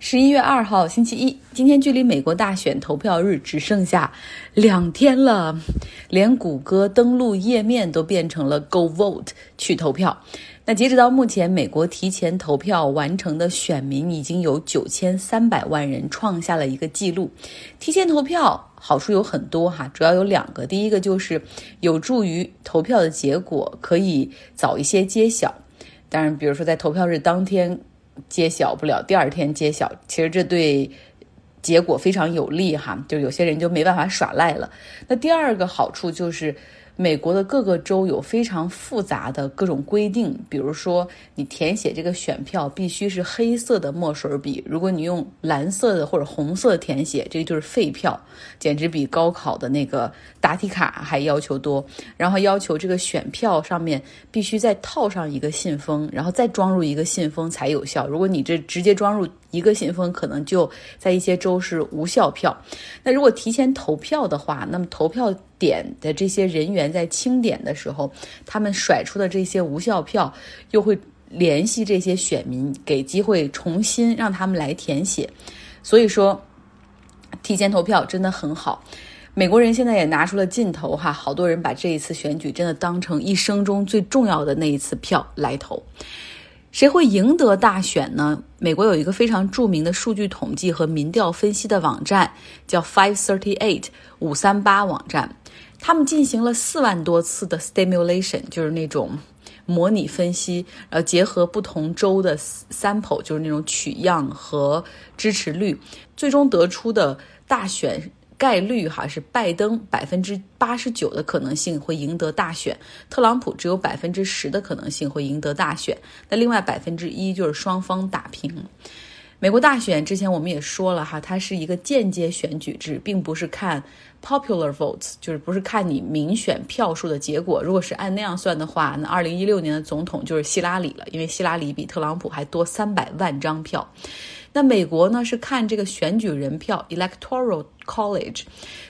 十一月二号，星期一，今天距离美国大选投票日只剩下两天了，连谷歌登录页面都变成了 “Go Vote” 去投票。那截止到目前，美国提前投票完成的选民已经有九千三百万人，创下了一个记录。提前投票好处有很多哈，主要有两个，第一个就是有助于投票的结果可以早一些揭晓。当然，比如说在投票日当天。揭晓不了，第二天揭晓，其实这对结果非常有利哈，就有些人就没办法耍赖了。那第二个好处就是。美国的各个州有非常复杂的各种规定，比如说你填写这个选票必须是黑色的墨水笔，如果你用蓝色的或者红色填写，这个就是废票，简直比高考的那个答题卡还要求多。然后要求这个选票上面必须再套上一个信封，然后再装入一个信封才有效。如果你这直接装入一个信封，可能就在一些州是无效票。那如果提前投票的话，那么投票。点的这些人员在清点的时候，他们甩出的这些无效票，又会联系这些选民，给机会重新让他们来填写。所以说，提前投票真的很好。美国人现在也拿出了劲头哈，好多人把这一次选举真的当成一生中最重要的那一次票来投。谁会赢得大选呢？美国有一个非常著名的数据统计和民调分析的网站，叫 Five Thirty Eight 五三八网站。他们进行了四万多次的 stimulation，就是那种模拟分析，然后结合不同州的 sample，就是那种取样和支持率，最终得出的大选概率哈是拜登百分之八十九的可能性会赢得大选，特朗普只有百分之十的可能性会赢得大选，那另外百分之一就是双方打平。美国大选之前我们也说了哈，它是一个间接选举制，并不是看 popular votes，就是不是看你民选票数的结果。如果是按那样算的话，那二零一六年的总统就是希拉里了，因为希拉里比特朗普还多三百万张票。那美国呢是看这个选举人票 electoral college，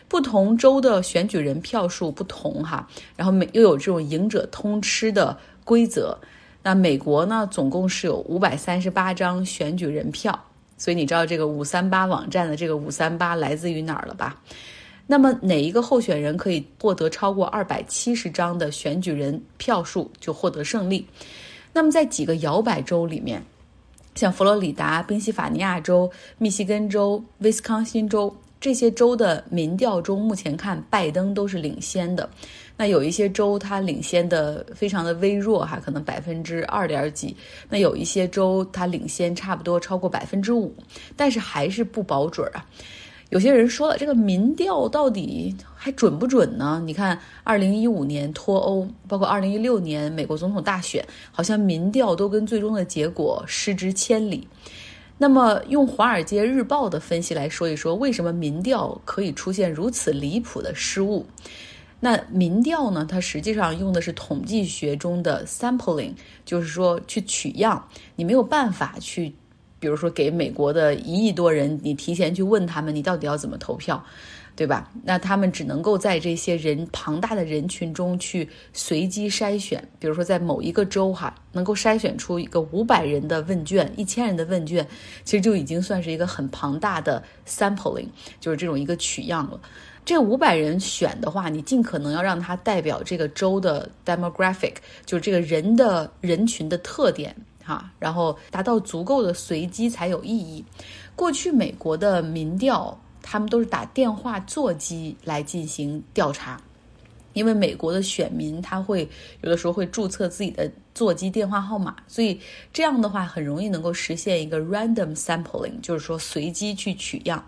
不同州的选举人票数不同哈，然后美又有这种赢者通吃的规则。那美国呢，总共是有五百三十八张选举人票，所以你知道这个五三八网站的这个五三八来自于哪儿了吧？那么哪一个候选人可以获得超过二百七十张的选举人票数，就获得胜利？那么在几个摇摆州里面，像佛罗里达、宾夕法尼亚州、密西根州、威斯康星州这些州的民调中，目前看拜登都是领先的。那有一些州它领先的非常的微弱哈，可能百分之二点几。那有一些州它领先差不多超过百分之五，但是还是不保准啊。有些人说了，这个民调到底还准不准呢？你看，二零一五年脱欧，包括二零一六年美国总统大选，好像民调都跟最终的结果失之千里。那么，用《华尔街日报》的分析来说一说，为什么民调可以出现如此离谱的失误？那民调呢？它实际上用的是统计学中的 sampling，就是说去取样。你没有办法去，比如说给美国的一亿多人，你提前去问他们，你到底要怎么投票，对吧？那他们只能够在这些人庞大的人群中去随机筛选。比如说在某一个州哈，能够筛选出一个五百人的问卷、一千人的问卷，其实就已经算是一个很庞大的 sampling，就是这种一个取样了。这五百人选的话，你尽可能要让他代表这个州的 demographic，就是这个人的人群的特点哈，然后达到足够的随机才有意义。过去美国的民调，他们都是打电话座机来进行调查，因为美国的选民他会有的时候会注册自己的座机电话号码，所以这样的话很容易能够实现一个 random sampling，就是说随机去取样。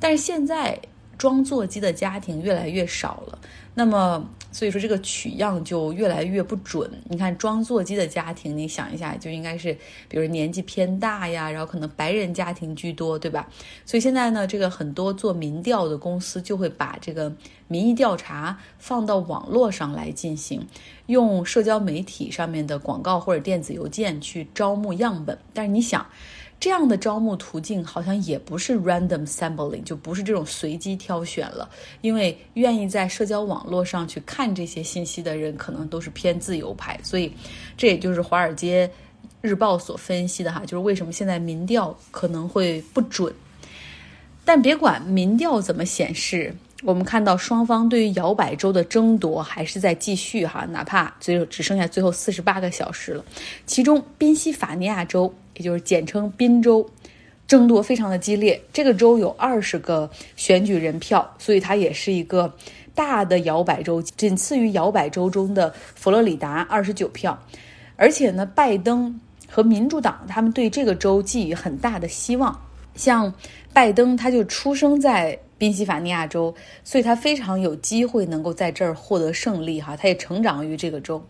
但是现在。装座机的家庭越来越少了，那么所以说这个取样就越来越不准。你看装座机的家庭，你想一下，就应该是比如年纪偏大呀，然后可能白人家庭居多，对吧？所以现在呢，这个很多做民调的公司就会把这个民意调查放到网络上来进行，用社交媒体上面的广告或者电子邮件去招募样本。但是你想。这样的招募途径好像也不是 random sampling，就不是这种随机挑选了，因为愿意在社交网络上去看这些信息的人，可能都是偏自由派，所以这也就是华尔街日报所分析的哈，就是为什么现在民调可能会不准。但别管民调怎么显示，我们看到双方对于摇摆州的争夺还是在继续哈，哪怕最后只剩下最后四十八个小时了。其中宾夕法尼亚州，也就是简称宾州，争夺非常的激烈。这个州有二十个选举人票，所以它也是一个大的摇摆州，仅次于摇摆州中的佛罗里达二十九票。而且呢，拜登和民主党他们对这个州寄予很大的希望，像。拜登他就出生在宾夕法尼亚州，所以他非常有机会能够在这儿获得胜利哈。他也成长于这个州。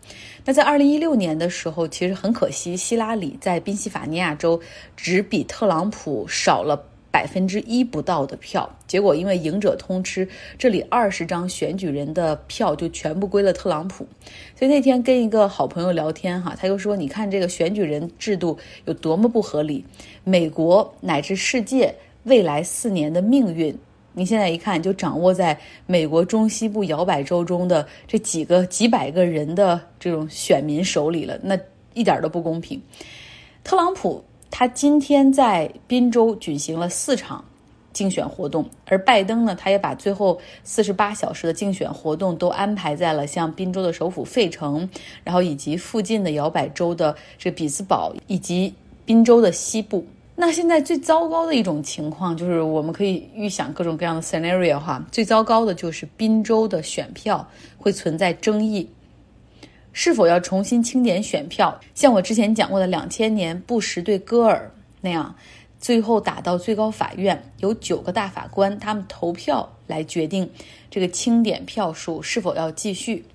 那在二零一六年的时候，其实很可惜，希拉里在宾夕法尼亚州只比特朗普少了百分之一不到的票。结果因为赢者通吃，这里二十张选举人的票就全部归了特朗普。所以那天跟一个好朋友聊天哈，他就说：“你看这个选举人制度有多么不合理，美国乃至世界。”未来四年的命运，你现在一看就掌握在美国中西部摇摆州中的这几个几百个人的这种选民手里了，那一点都不公平。特朗普他今天在宾州举行了四场竞选活动，而拜登呢，他也把最后四十八小时的竞选活动都安排在了像宾州的首府费城，然后以及附近的摇摆州的这比斯堡以及宾州的西部。那现在最糟糕的一种情况就是，我们可以预想各种各样的 scenario 哈。最糟糕的就是宾州的选票会存在争议，是否要重新清点选票？像我之前讲过的两千年布什对戈尔那样，最后打到最高法院，有九个大法官他们投票来决定这个清点票数是否要继续。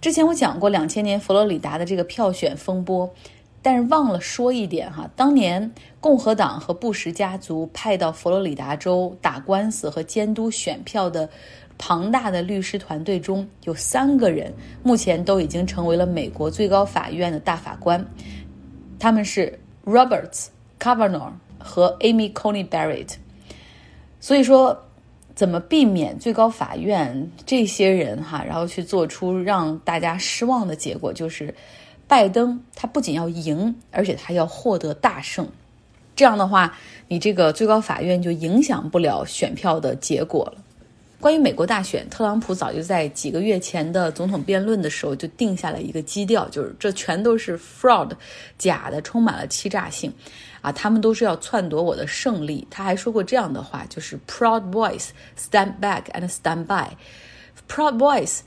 之前我讲过两千年佛罗里达的这个票选风波。但是忘了说一点哈，当年共和党和布什家族派到佛罗里达州打官司和监督选票的庞大的律师团队中有三个人，目前都已经成为了美国最高法院的大法官，他们是 Roberts、Kavanaugh 和 Amy Coney Barrett。所以说，怎么避免最高法院这些人哈，然后去做出让大家失望的结果，就是。拜登他不仅要赢，而且他要获得大胜。这样的话，你这个最高法院就影响不了选票的结果了。关于美国大选，特朗普早就在几个月前的总统辩论的时候就定下了一个基调，就是这全都是 fraud，假的，充满了欺诈性。啊，他们都是要篡夺我的胜利。他还说过这样的话，就是 Proud boys stand back and stand by。Proud boys。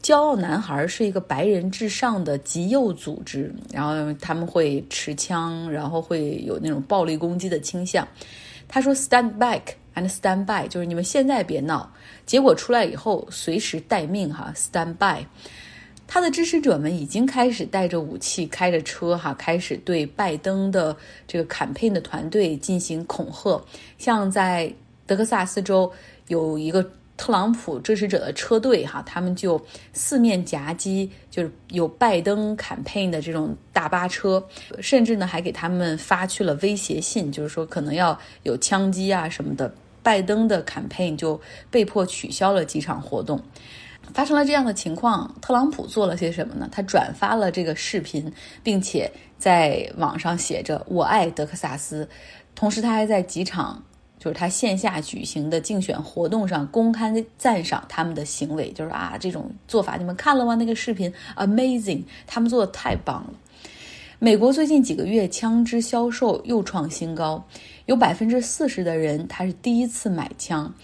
骄傲男孩是一个白人至上的极右组织，然后他们会持枪，然后会有那种暴力攻击的倾向。他说：“Stand back and stand by，就是你们现在别闹，结果出来以后随时待命哈。Stand by。”他的支持者们已经开始带着武器，开着车哈，开始对拜登的这个 campaign 的团队进行恐吓。像在德克萨斯州有一个。特朗普支持者的车队，哈，他们就四面夹击，就是有拜登 campaign 的这种大巴车，甚至呢还给他们发去了威胁信，就是说可能要有枪击啊什么的。拜登的 campaign 就被迫取消了几场活动。发生了这样的情况，特朗普做了些什么呢？他转发了这个视频，并且在网上写着“我爱德克萨斯”，同时他还在几场。就是他线下举行的竞选活动上公开赞赏他们的行为，就是啊，这种做法你们看了吗？那个视频 amazing，他们做的太棒了。美国最近几个月枪支销售又创新高，有百分之四十的人他是第一次买枪，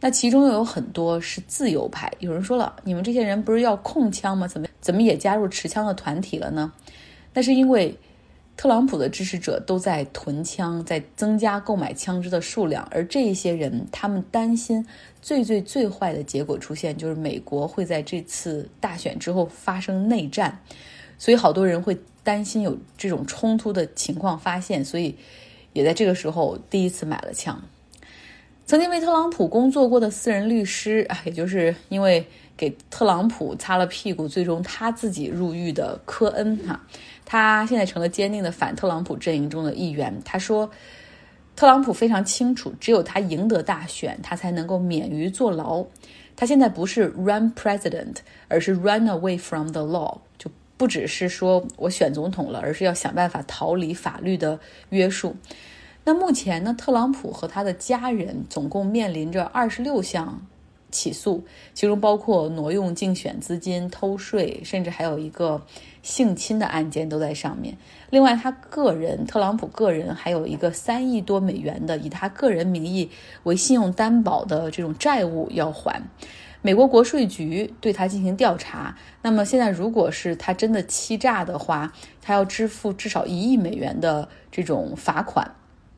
那其中又有很多是自由派。有人说了，你们这些人不是要控枪吗？怎么怎么也加入持枪的团体了呢？那是因为。特朗普的支持者都在囤枪，在增加购买枪支的数量，而这些人，他们担心最最最坏的结果出现，就是美国会在这次大选之后发生内战，所以好多人会担心有这种冲突的情况发现，所以也在这个时候第一次买了枪。曾经为特朗普工作过的私人律师啊，也就是因为给特朗普擦了屁股，最终他自己入狱的科恩哈。他现在成了坚定的反特朗普阵营中的一员。他说，特朗普非常清楚，只有他赢得大选，他才能够免于坐牢。他现在不是 run president，而是 run away from the law，就不只是说我选总统了，而是要想办法逃离法律的约束。那目前呢，特朗普和他的家人总共面临着二十六项起诉，其中包括挪用竞选资金、偷税，甚至还有一个性侵的案件都在上面。另外，他个人，特朗普个人还有一个三亿多美元的以他个人名义为信用担保的这种债务要还。美国国税局对他进行调查。那么现在，如果是他真的欺诈的话，他要支付至少一亿美元的这种罚款。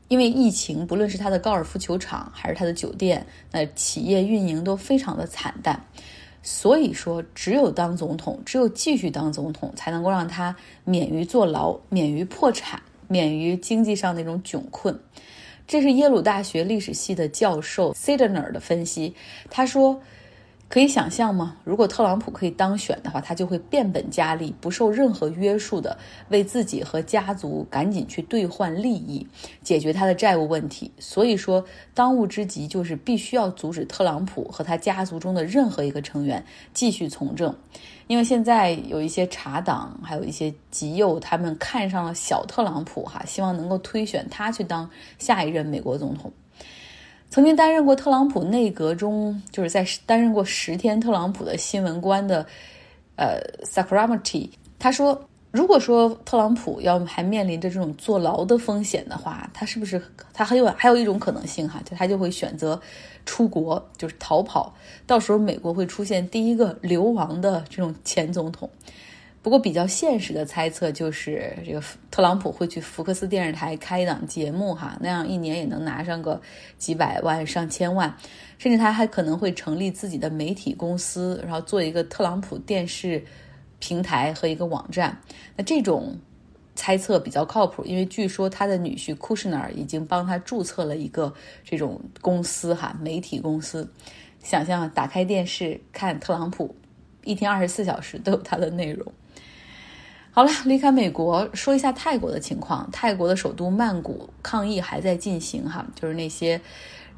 因为疫情，不论是他的高尔夫球场还是他的酒店，那企业运营都非常的惨淡。所以说，只有当总统，只有继续当总统，才能够让他免于坐牢，免于破产，免于经济上那种窘困。这是耶鲁大学历史系的教授 Sidner 的分析。他说。可以想象吗？如果特朗普可以当选的话，他就会变本加厉，不受任何约束的为自己和家族赶紧去兑换利益，解决他的债务问题。所以说，当务之急就是必须要阻止特朗普和他家族中的任何一个成员继续从政，因为现在有一些茶党，还有一些极右，他们看上了小特朗普，哈，希望能够推选他去当下一任美国总统。曾经担任过特朗普内阁中，就是在担任过十天特朗普的新闻官的，呃 s a k r a m a t i 他说，如果说特朗普要还面临着这种坐牢的风险的话，他是不是他很有还有一种可能性哈，就他就会选择出国，就是逃跑，到时候美国会出现第一个流亡的这种前总统。不过，比较现实的猜测就是，这个特朗普会去福克斯电视台开一档节目，哈，那样一年也能拿上个几百万、上千万，甚至他还可能会成立自己的媒体公司，然后做一个特朗普电视平台和一个网站。那这种猜测比较靠谱，因为据说他的女婿库什纳已经帮他注册了一个这种公司，哈，媒体公司。想象打开电视看特朗普，一天二十四小时都有他的内容。好了，离开美国，说一下泰国的情况。泰国的首都曼谷抗议还在进行，哈，就是那些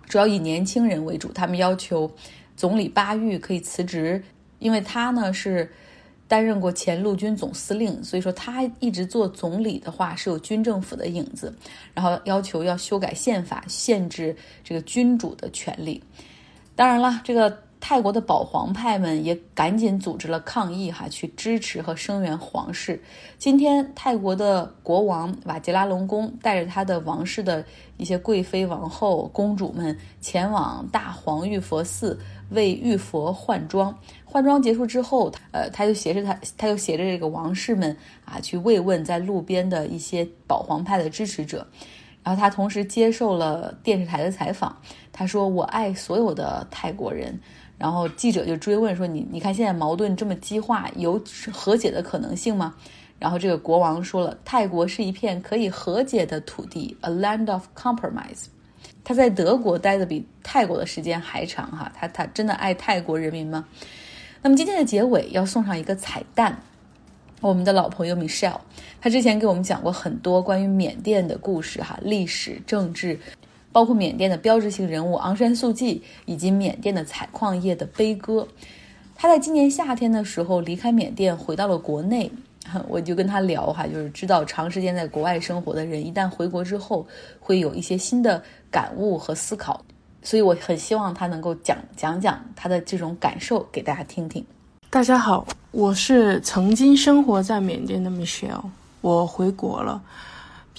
主要以年轻人为主，他们要求总理巴育可以辞职，因为他呢是担任过前陆军总司令，所以说他一直做总理的话是有军政府的影子。然后要求要修改宪法，限制这个君主的权利。当然了，这个。泰国的保皇派们也赶紧组织了抗议，哈，去支持和声援皇室。今天，泰国的国王瓦吉拉隆功带着他的王室的一些贵妃、王后、公主们前往大皇玉佛寺为玉佛换装。换装结束之后，呃，他就携着他，他就携着这个王室们啊，去慰问在路边的一些保皇派的支持者。然后他同时接受了电视台的采访，他说：“我爱所有的泰国人。”然后记者就追问说：“你你看现在矛盾这么激化，有和解的可能性吗？”然后这个国王说了：“泰国是一片可以和解的土地，a land of compromise。”他在德国待的比泰国的时间还长哈，他他真的爱泰国人民吗？那么今天的结尾要送上一个彩蛋，我们的老朋友 Michelle，他之前给我们讲过很多关于缅甸的故事哈，历史政治。包括缅甸的标志性人物昂山素季，以及缅甸的采矿业的悲歌。他在今年夏天的时候离开缅甸，回到了国内。我就跟他聊哈，就是知道长时间在国外生活的人，一旦回国之后，会有一些新的感悟和思考。所以我很希望他能够讲讲讲他的这种感受给大家听听。大家好，我是曾经生活在缅甸的 Michelle，我回国了。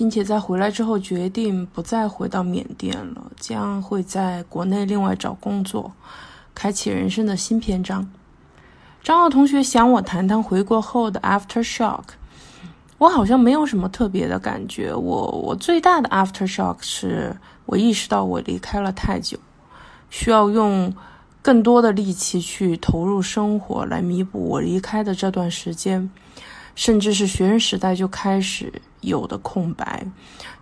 并且在回来之后决定不再回到缅甸了，将会在国内另外找工作，开启人生的新篇章。张浩同学想我谈谈回国后的 after shock，我好像没有什么特别的感觉。我我最大的 after shock 是我意识到我离开了太久，需要用更多的力气去投入生活来弥补我离开的这段时间。甚至是学生时代就开始有的空白，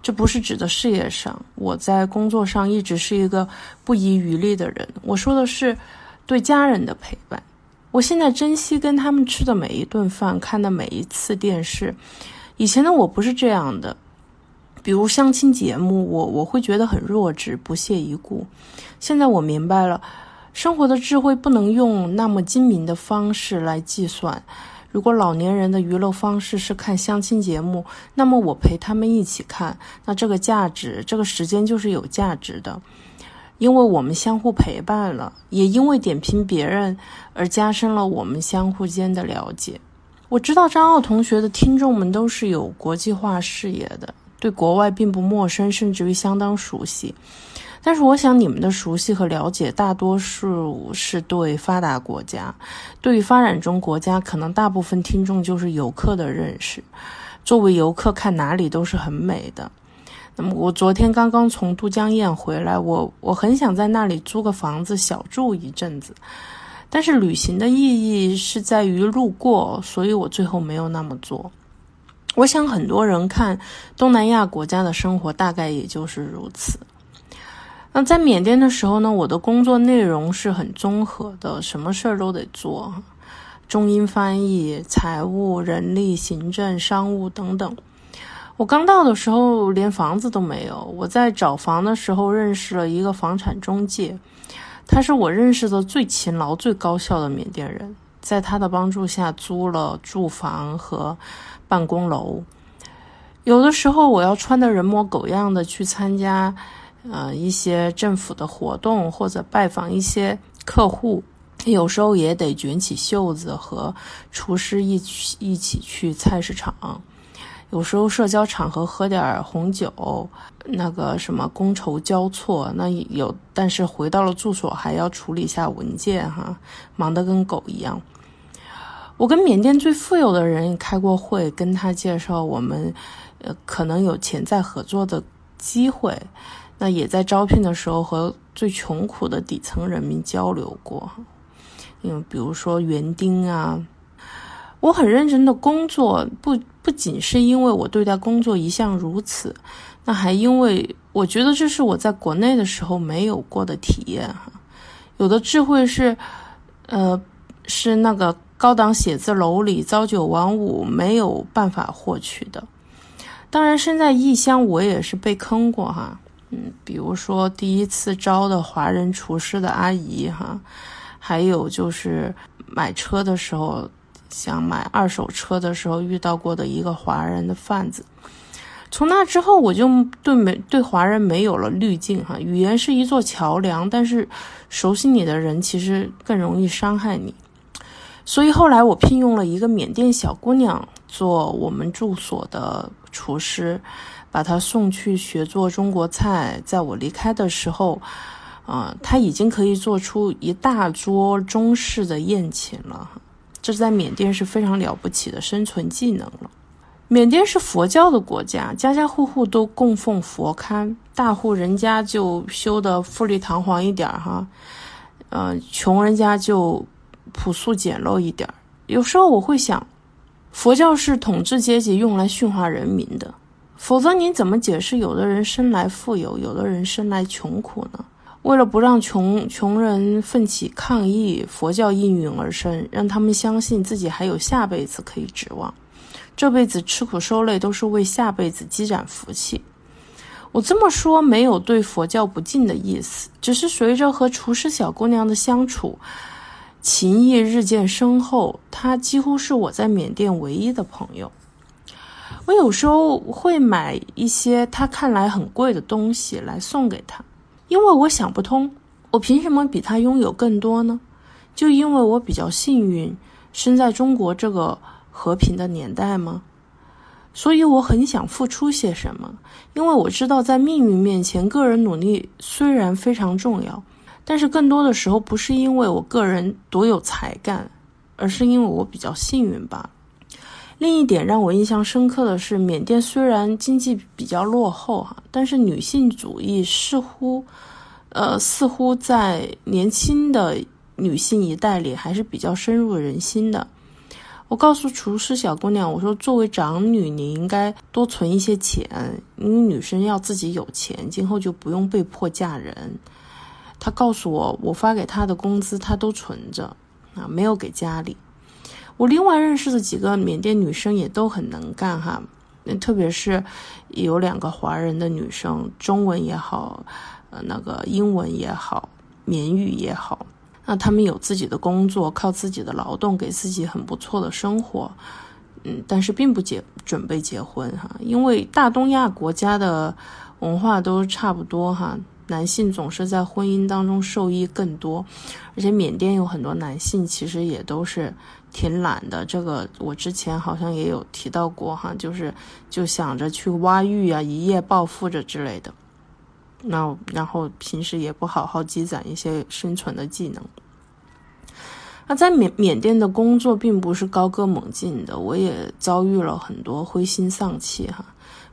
这不是指的事业上。我在工作上一直是一个不遗余力的人。我说的是对家人的陪伴。我现在珍惜跟他们吃的每一顿饭，看的每一次电视。以前的我不是这样的，比如相亲节目，我我会觉得很弱智，不屑一顾。现在我明白了，生活的智慧不能用那么精明的方式来计算。如果老年人的娱乐方式是看相亲节目，那么我陪他们一起看，那这个价值，这个时间就是有价值的，因为我们相互陪伴了，也因为点评别人而加深了我们相互间的了解。我知道张奥同学的听众们都是有国际化视野的，对国外并不陌生，甚至于相当熟悉。但是我想，你们的熟悉和了解，大多数是对发达国家，对于发展中国家，可能大部分听众就是游客的认识。作为游客，看哪里都是很美的。那么，我昨天刚刚从都江堰回来，我我很想在那里租个房子小住一阵子。但是旅行的意义是在于路过，所以我最后没有那么做。我想很多人看东南亚国家的生活，大概也就是如此。那在缅甸的时候呢，我的工作内容是很综合的，什么事儿都得做，中英翻译、财务、人力、行政、商务等等。我刚到的时候连房子都没有，我在找房的时候认识了一个房产中介。他是我认识的最勤劳、最高效的缅甸人，在他的帮助下租了住房和办公楼。有的时候我要穿的人模狗样的去参加，呃一些政府的活动或者拜访一些客户，有时候也得卷起袖子和厨师一起一起去菜市场。有时候社交场合喝点红酒，那个什么觥筹交错，那有，但是回到了住所还要处理一下文件哈，忙得跟狗一样。我跟缅甸最富有的人开过会，跟他介绍我们，呃，可能有潜在合作的机会。那也在招聘的时候和最穷苦的底层人民交流过，因为比如说园丁啊。我很认真的工作，不不仅是因为我对待工作一向如此，那还因为我觉得这是我在国内的时候没有过的体验哈。有的智慧是，呃，是那个高档写字楼里朝九晚五没有办法获取的。当然，身在异乡，我也是被坑过哈。嗯，比如说第一次招的华人厨师的阿姨哈，还有就是买车的时候。想买二手车的时候遇到过的一个华人的贩子，从那之后我就对没对华人没有了滤镜哈。语言是一座桥梁，但是熟悉你的人其实更容易伤害你。所以后来我聘用了一个缅甸小姑娘做我们住所的厨师，把他送去学做中国菜。在我离开的时候，啊，他已经可以做出一大桌中式的宴请了。这在缅甸是非常了不起的生存技能了。缅甸是佛教的国家，家家户户都供奉佛龛，大户人家就修的富丽堂皇一点哈，呃，穷人家就朴素简陋一点有时候我会想，佛教是统治阶级用来驯化人民的，否则你怎么解释有的人生来富有，有的人生来穷苦呢？为了不让穷穷人奋起抗议，佛教应运而生，让他们相信自己还有下辈子可以指望，这辈子吃苦受累都是为下辈子积攒福气。我这么说没有对佛教不敬的意思，只是随着和厨师小姑娘的相处，情谊日渐深厚，他几乎是我在缅甸唯一的朋友。我有时候会买一些他看来很贵的东西来送给他。因为我想不通，我凭什么比他拥有更多呢？就因为我比较幸运，生在中国这个和平的年代吗？所以我很想付出些什么，因为我知道在命运面前，个人努力虽然非常重要，但是更多的时候不是因为我个人多有才干，而是因为我比较幸运吧。另一点让我印象深刻的是，缅甸虽然经济比较落后哈，但是女性主义似乎，呃，似乎在年轻的女性一代里还是比较深入人心的。我告诉厨师小姑娘，我说作为长女，你应该多存一些钱，因为女生要自己有钱，今后就不用被迫嫁人。他告诉我，我发给他的工资他都存着，啊，没有给家里。我另外认识的几个缅甸女生也都很能干哈，特别是有两个华人的女生，中文也好，呃，那个英文也好，缅语也好，那他们有自己的工作，靠自己的劳动给自己很不错的生活，嗯，但是并不结准备结婚哈，因为大东亚国家的文化都差不多哈，男性总是在婚姻当中受益更多，而且缅甸有很多男性其实也都是挺懒的，这个我之前好像也有提到过哈，就是就想着去挖玉啊，一夜暴富着之类的。那然后平时也不好好积攒一些生存的技能。那在缅缅甸的工作并不是高歌猛进的，我也遭遇了很多灰心丧气哈。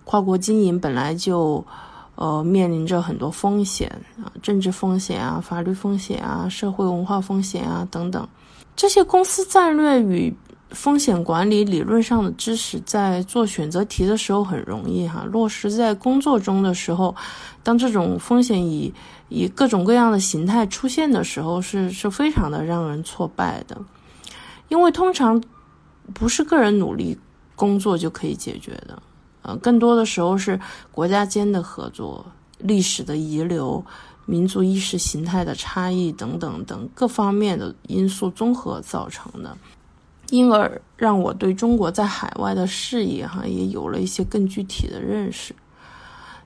跨国经营本来就，呃，面临着很多风险啊，政治风险啊，法律风险啊，社会文化风险啊等等。这些公司战略与风险管理理论上的知识，在做选择题的时候很容易哈，落实在工作中的时候。当这种风险以以各种各样的形态出现的时候，是是非常的让人挫败的，因为通常不是个人努力工作就可以解决的，呃，更多的时候是国家间的合作、历史的遗留、民族意识形态的差异等等等各方面的因素综合造成的，因而让我对中国在海外的视野哈也有了一些更具体的认识。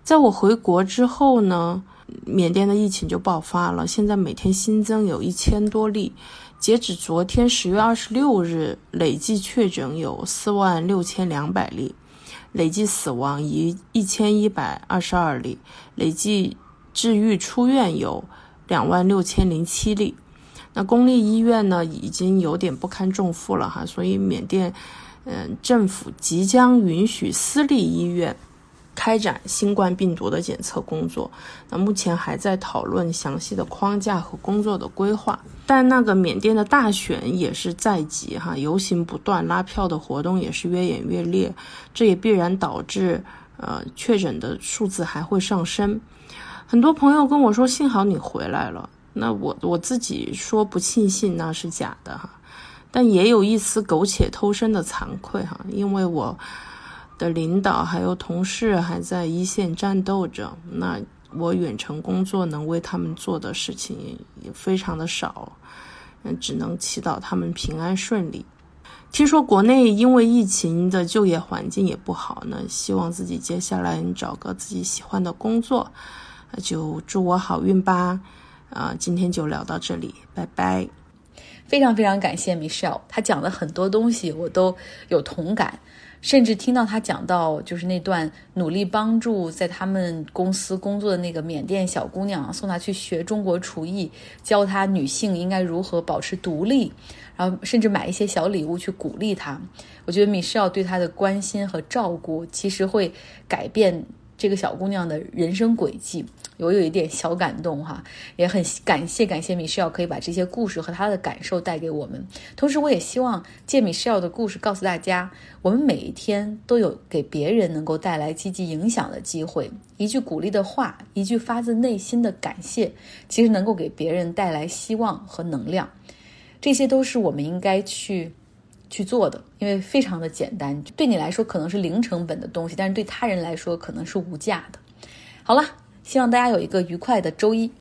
在我回国之后呢，缅甸的疫情就爆发了。现在每天新增有一千多例，截止昨天十月二十六日，累计确诊有四万六千两百例，累计死亡一一千一百二十二例，累计治愈出院有两万六千零七例。那公立医院呢，已经有点不堪重负了哈，所以缅甸，嗯，政府即将允许私立医院。开展新冠病毒的检测工作，那目前还在讨论详细的框架和工作的规划。但那个缅甸的大选也是在即哈，游行不断，拉票的活动也是越演越烈，这也必然导致呃确诊的数字还会上升。很多朋友跟我说，幸好你回来了。那我我自己说不庆幸那是假的哈，但也有一丝苟且偷生的惭愧哈，因为我。的领导还有同事还在一线战斗着，那我远程工作能为他们做的事情也非常的少，嗯，只能祈祷他们平安顺利。听说国内因为疫情的就业环境也不好呢，希望自己接下来找个自己喜欢的工作，就祝我好运吧。啊，今天就聊到这里，拜拜。非常非常感谢 Michelle，他讲的很多东西我都有同感。甚至听到他讲到，就是那段努力帮助在他们公司工作的那个缅甸小姑娘，送她去学中国厨艺，教她女性应该如何保持独立，然后甚至买一些小礼物去鼓励她。我觉得米歇尔对她的关心和照顾，其实会改变这个小姑娘的人生轨迹。我有一点小感动哈，也很感谢感谢米歇尔可以把这些故事和她的感受带给我们。同时，我也希望借米歇尔的故事告诉大家，我们每一天都有给别人能够带来积极影响的机会。一句鼓励的话，一句发自内心的感谢，其实能够给别人带来希望和能量。这些都是我们应该去去做的，因为非常的简单。对你来说可能是零成本的东西，但是对他人来说可能是无价的。好了。希望大家有一个愉快的周一。